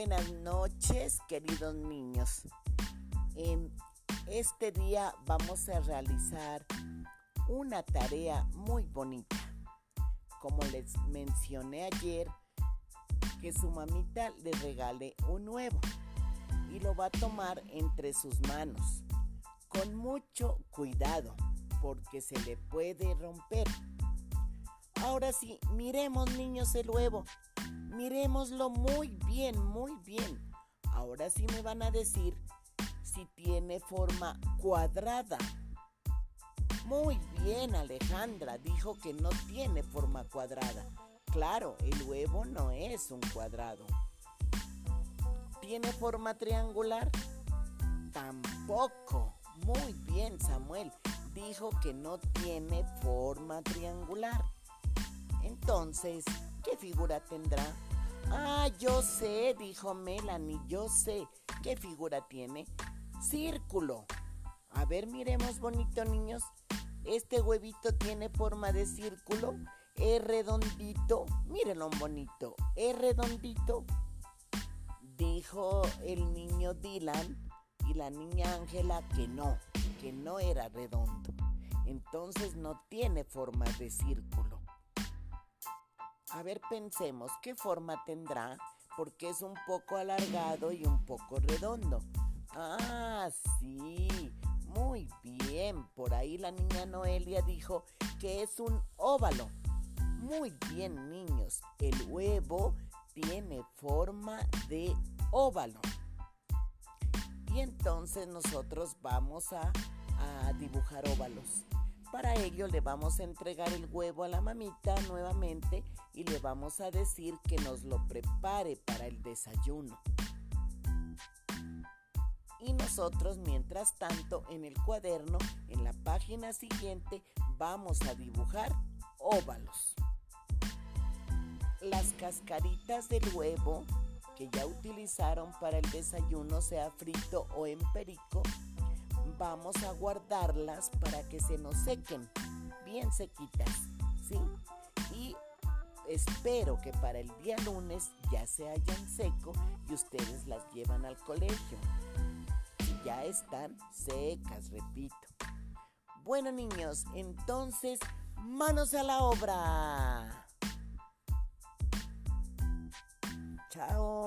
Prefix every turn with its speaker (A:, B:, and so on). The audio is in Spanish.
A: Buenas noches, queridos niños. En este día vamos a realizar una tarea muy bonita. Como les mencioné ayer, que su mamita le regale un nuevo y lo va a tomar entre sus manos con mucho cuidado porque se le puede romper. Ahora sí, miremos niños el huevo. Miremoslo muy bien, muy bien. Ahora sí me van a decir si tiene forma cuadrada. Muy bien, Alejandra dijo que no tiene forma cuadrada. Claro, el huevo no es un cuadrado. ¿Tiene forma triangular? Tampoco. Muy bien, Samuel. Dijo que no tiene forma triangular. Entonces, ¿qué figura tendrá? Ah, yo sé, dijo Melanie, yo sé. ¿Qué figura tiene? Círculo. A ver, miremos bonito, niños. Este huevito tiene forma de círculo. Es redondito. Mírenlo bonito. Es redondito. Dijo el niño Dylan y la niña Ángela que no, que no era redondo. Entonces no tiene forma de círculo. A ver, pensemos qué forma tendrá, porque es un poco alargado y un poco redondo. Ah, sí, muy bien. Por ahí la niña Noelia dijo que es un óvalo. Muy bien, niños. El huevo tiene forma de óvalo. Y entonces nosotros vamos a, a dibujar óvalos. Para ello le vamos a entregar el huevo a la mamita nuevamente y le vamos a decir que nos lo prepare para el desayuno. Y nosotros, mientras tanto, en el cuaderno, en la página siguiente, vamos a dibujar óvalos. Las cascaritas del huevo que ya utilizaron para el desayuno, sea frito o en perico, vamos a guardarlas para que se nos sequen bien sequitas, ¿sí? Y espero que para el día lunes ya se hayan seco y ustedes las llevan al colegio. Y ya están secas, repito. Bueno niños, entonces, manos a la obra. Chao.